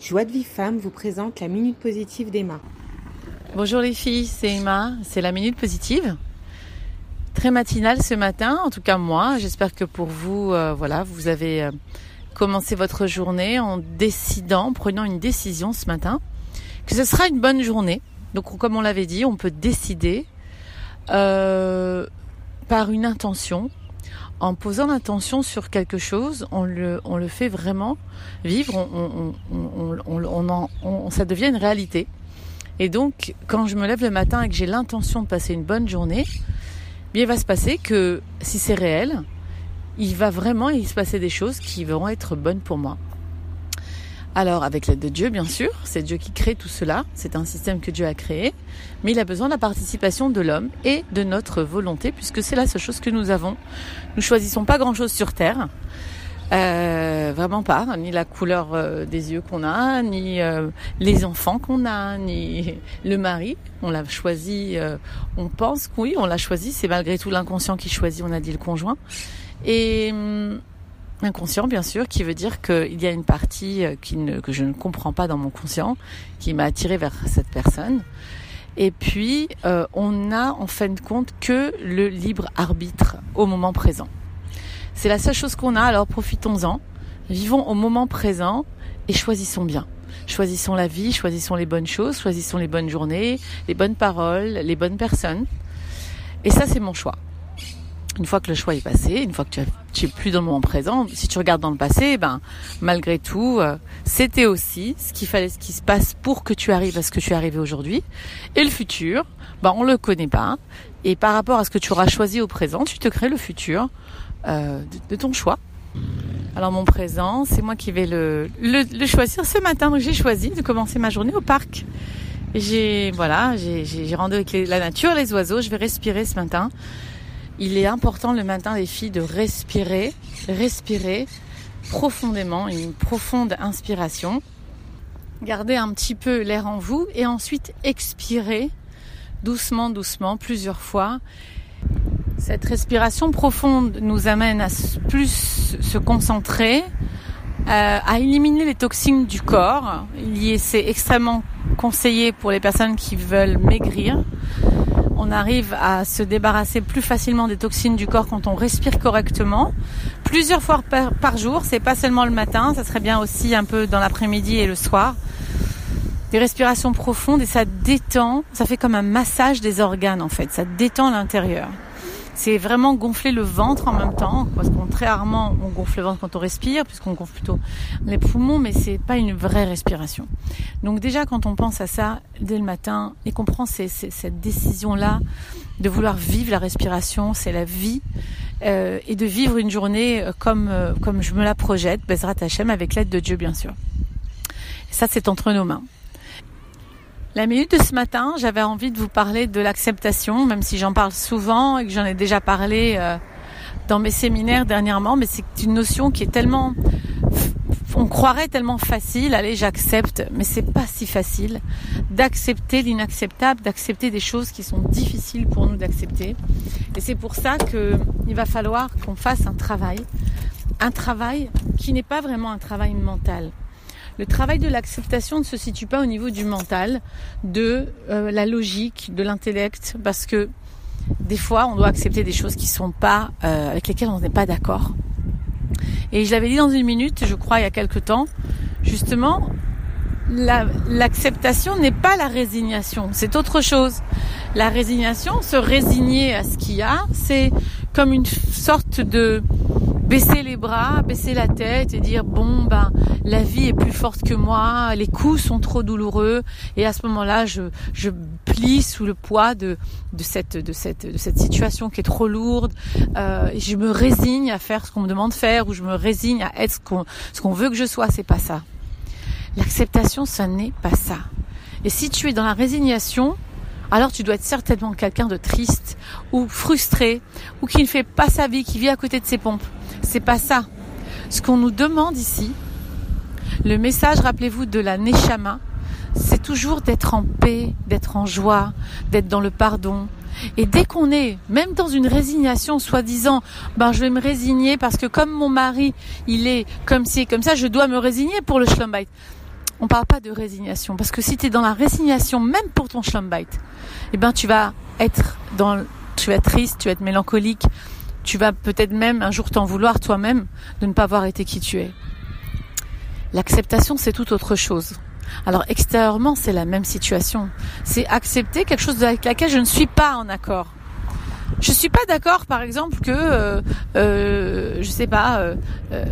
Joie de vie femme vous présente la minute positive d'Emma. Bonjour les filles, c'est Emma, c'est la minute positive. Très matinale ce matin, en tout cas moi. J'espère que pour vous, euh, voilà, vous avez euh, commencé votre journée en décidant, prenant une décision ce matin, que ce sera une bonne journée. Donc comme on l'avait dit, on peut décider euh, par une intention, en posant l'intention sur quelque chose, on le, fait vraiment vivre, on, on, ça devient une réalité. Et donc, quand je me lève le matin et que j'ai l'intention de passer une bonne journée, bien, il va se passer que si c'est réel, il va vraiment il se passer des choses qui vont être bonnes pour moi. Alors, avec l'aide de Dieu, bien sûr, c'est Dieu qui crée tout cela, c'est un système que Dieu a créé, mais il a besoin de la participation de l'homme et de notre volonté, puisque c'est la seule chose que nous avons. Nous choisissons pas grand-chose sur Terre, euh, vraiment pas, ni la couleur euh, des yeux qu'on a, ni euh, les enfants qu'on a, ni le mari. On l'a choisi, on pense que oui, on l'a choisi, c'est malgré tout l'inconscient qui choisit, on a dit le conjoint. Et hum, inconscient bien sûr, qui veut dire qu'il y a une partie euh, qui ne, que je ne comprends pas dans mon conscient, qui m'a attiré vers cette personne. Et puis, euh, on n'a en fin de compte que le libre arbitre au moment présent. C'est la seule chose qu'on a, alors profitons-en, vivons au moment présent et choisissons bien. Choisissons la vie, choisissons les bonnes choses, choisissons les bonnes journées, les bonnes paroles, les bonnes personnes. Et ça, c'est mon choix une fois que le choix est passé, une fois que tu, es plus dans le moment présent, si tu regardes dans le passé, ben malgré tout, euh, c'était aussi ce qu'il fallait, ce qui se passe pour que tu arrives à ce que tu es arrivé aujourd'hui. Et le futur, ben on le connaît pas. Et par rapport à ce que tu auras choisi au présent, tu te crées le futur euh, de, ton choix. Alors mon présent, c'est moi qui vais le, choisir ce matin. Donc j'ai choisi de commencer ma journée au parc. J'ai voilà, j'ai rendez-vous avec la nature, les oiseaux. Je vais respirer ce matin il est important le matin les filles de respirer, respirer profondément, une profonde inspiration. Gardez un petit peu l'air en vous et ensuite expirer doucement, doucement, plusieurs fois. Cette respiration profonde nous amène à plus se concentrer, euh, à éliminer les toxines du corps. C'est extrêmement conseillé pour les personnes qui veulent maigrir on arrive à se débarrasser plus facilement des toxines du corps quand on respire correctement. Plusieurs fois par, jour, c'est pas seulement le matin, ça serait bien aussi un peu dans l'après-midi et le soir. Des respirations profondes et ça détend, ça fait comme un massage des organes en fait, ça détend l'intérieur c'est vraiment gonfler le ventre en même temps, parce qu'on très rarement on gonfle le ventre quand on respire, puisqu'on gonfle plutôt les poumons, mais c'est pas une vraie respiration. Donc déjà quand on pense à ça dès le matin et qu'on prend cette décision là de vouloir vivre la respiration, c'est la vie, euh, et de vivre une journée euh, comme euh, comme je me la projette, Bezrat Hashem, avec l'aide de Dieu bien sûr. ça c'est entre nos mains. La minute de ce matin, j'avais envie de vous parler de l'acceptation, même si j'en parle souvent et que j'en ai déjà parlé euh, dans mes séminaires dernièrement, mais c'est une notion qui est tellement, on croirait tellement facile, allez j'accepte, mais c'est pas si facile d'accepter l'inacceptable, d'accepter des choses qui sont difficiles pour nous d'accepter. Et c'est pour ça qu'il va falloir qu'on fasse un travail, un travail qui n'est pas vraiment un travail mental le travail de l'acceptation ne se situe pas au niveau du mental, de euh, la logique, de l'intellect, parce que des fois, on doit accepter des choses qui sont pas euh, avec lesquelles on n'est pas d'accord. Et je l'avais dit dans une minute, je crois, il y a quelque temps, justement, l'acceptation n'est pas la résignation, c'est autre chose. La résignation, se résigner à ce qu'il y a, c'est comme une sorte de baisser les bras, baisser la tête et dire bon ben la vie est plus forte que moi, les coups sont trop douloureux et à ce moment-là je, je plie sous le poids de, de cette de cette de cette situation qui est trop lourde. Euh, je me résigne à faire ce qu'on me demande de faire ou je me résigne à être ce qu'on ce qu'on veut que je sois. C'est pas ça. L'acceptation, ça n'est pas ça. Et si tu es dans la résignation, alors tu dois être certainement quelqu'un de triste ou frustré ou qui ne fait pas sa vie, qui vit à côté de ses pompes. C'est pas ça. Ce qu'on nous demande ici, le message, rappelez-vous, de la Neshama, c'est toujours d'être en paix, d'être en joie, d'être dans le pardon. Et dès qu'on est, même dans une résignation, soi-disant, ben je vais me résigner parce que comme mon mari, il est comme ci, comme ça, je dois me résigner pour le shalom on parle pas de résignation. Parce que si tu es dans la résignation, même pour ton schlumbite, eh ben, tu vas être dans, tu vas être triste, tu vas être mélancolique, tu vas peut-être même un jour t'en vouloir toi-même de ne pas avoir été qui tu es. L'acceptation, c'est tout autre chose. Alors extérieurement, c'est la même situation. C'est accepter quelque chose avec laquelle je ne suis pas en accord. Je suis pas d'accord, par exemple, que euh, euh, je sais pas. Euh, euh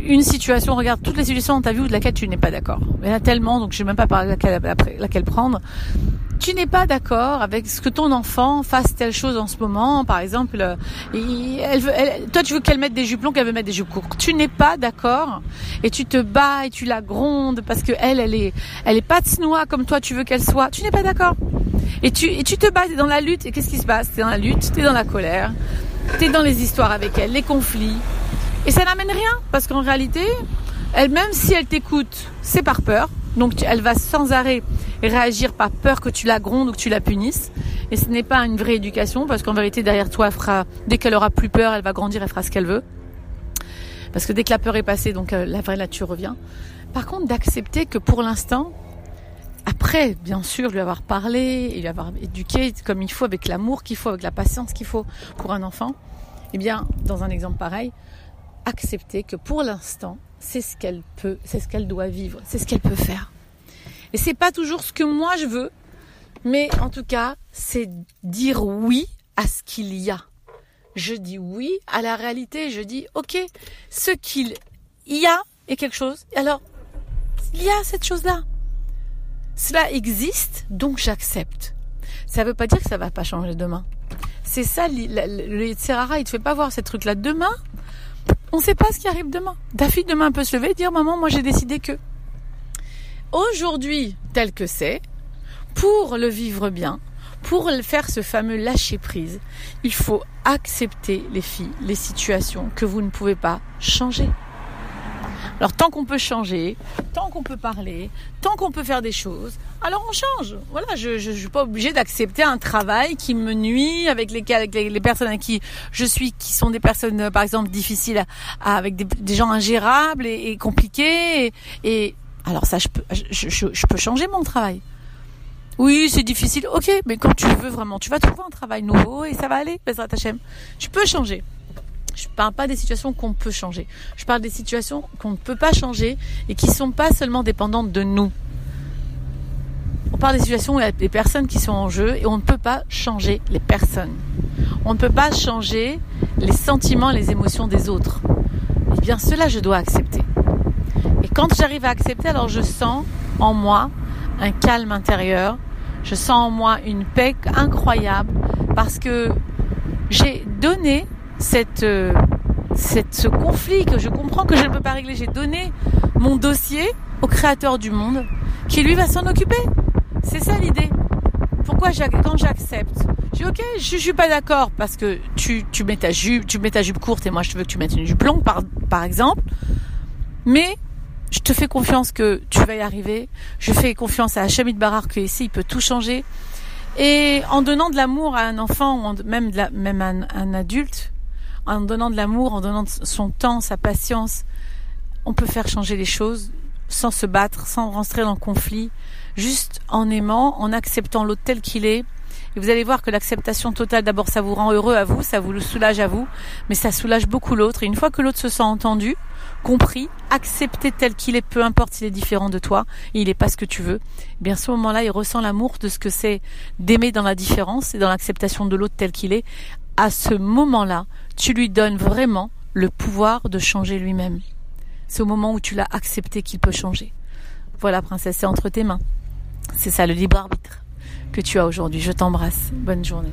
une situation, regarde toutes les situations dans ta vie où de laquelle tu n'es pas d'accord. Il y en a tellement, donc je ne sais même pas par laquelle prendre. Tu n'es pas d'accord avec ce que ton enfant fasse telle chose en ce moment, par exemple, euh, toi tu veux qu'elle mette des jupes longues, elle veut mettre des jupes courtes. Tu n'es pas d'accord et tu te bats et tu la grondes parce que elle, elle est, elle est pas de comme toi tu veux qu'elle soit. Tu n'es pas d'accord. Et tu, et tu te bats, es dans la lutte et qu'est-ce qui se passe? T'es dans la lutte, t'es dans la colère, t'es dans les histoires avec elle, les conflits. Et ça n'amène rien, parce qu'en réalité, elle, même si elle t'écoute, c'est par peur. Donc elle va sans arrêt réagir par peur que tu la grondes ou que tu la punisses. Et ce n'est pas une vraie éducation, parce qu'en vérité, derrière toi, fera, dès qu'elle aura plus peur, elle va grandir, elle fera ce qu'elle veut. Parce que dès que la peur est passée, donc euh, la vraie nature revient. Par contre, d'accepter que pour l'instant, après, bien sûr, lui avoir parlé, lui avoir éduqué comme il faut, avec l'amour qu'il faut, avec la patience qu'il faut pour un enfant, eh bien, dans un exemple pareil, accepter que pour l'instant, c'est ce qu'elle peut, c'est ce qu'elle doit vivre, c'est ce qu'elle peut faire. Et c'est pas toujours ce que moi je veux, mais en tout cas, c'est dire oui à ce qu'il y a. Je dis oui à la réalité, je dis OK, ce qu'il y a est quelque chose. Alors, il y a cette chose-là. Cela existe, donc j'accepte. Ça ne veut pas dire que ça va pas changer demain. C'est ça, le, le, il te fait pas voir ces trucs-là. Demain, on ne sait pas ce qui arrive demain. Ta fille demain peut se lever et dire maman, moi j'ai décidé que aujourd'hui tel que c'est, pour le vivre bien, pour faire ce fameux lâcher prise, il faut accepter les filles, les situations que vous ne pouvez pas changer. Alors tant qu'on peut changer, tant qu'on peut parler, tant qu'on peut faire des choses, alors on change. Voilà, je ne suis pas obligée d'accepter un travail qui me nuit avec les, personnes avec qui je suis, qui sont des personnes euh, par exemple difficiles, à, avec des, gens ingérables et, compliqués. Et, alors ça, je peux, changer mon travail. Oui, c'est difficile. Ok, mais quand tu veux vraiment, tu vas trouver un travail nouveau et ça va aller. Tu peux changer. Je parle pas des situations qu'on peut changer. Je parle des situations qu'on ne peut pas changer et qui sont pas seulement dépendantes de nous. On parle des situations où il y a des personnes qui sont en jeu et on ne peut pas changer les personnes. On ne peut pas changer les sentiments, les émotions des autres. Eh bien, cela, je dois accepter. Quand j'arrive à accepter, alors je sens en moi un calme intérieur. Je sens en moi une paix incroyable parce que j'ai donné euh, ce conflit que je comprends que je ne peux pas régler. J'ai donné mon dossier au créateur du monde qui lui va s'en occuper. C'est ça l'idée. Pourquoi quand j'accepte, je dis ok, je, suis pas d'accord parce que tu, tu mets ta jupe, tu mets ta jupe courte et moi je veux que tu mettes une jupe longue par, par exemple. Mais je te fais confiance que tu vas y arriver. Je fais confiance à Hachamid Barar que ici il peut tout changer. Et en donnant de l'amour à un enfant ou même, la, même à un adulte, en donnant de l'amour, en donnant son temps, sa patience, on peut faire changer les choses sans se battre, sans rentrer dans le conflit, juste en aimant, en acceptant l'autre tel qu'il est. Et vous allez voir que l'acceptation totale, d'abord, ça vous rend heureux à vous, ça vous le soulage à vous, mais ça soulage beaucoup l'autre. Et une fois que l'autre se sent entendu, compris, accepté tel qu'il est, peu importe s'il est différent de toi, il n'est pas ce que tu veux, eh bien à ce moment-là, il ressent l'amour de ce que c'est d'aimer dans la différence et dans l'acceptation de l'autre tel qu'il est. À ce moment-là, tu lui donnes vraiment le pouvoir de changer lui-même. C'est au moment où tu l'as accepté qu'il peut changer. Voilà, princesse, c'est entre tes mains. C'est ça le libre arbitre que tu as aujourd'hui. Je t'embrasse. Bonne journée.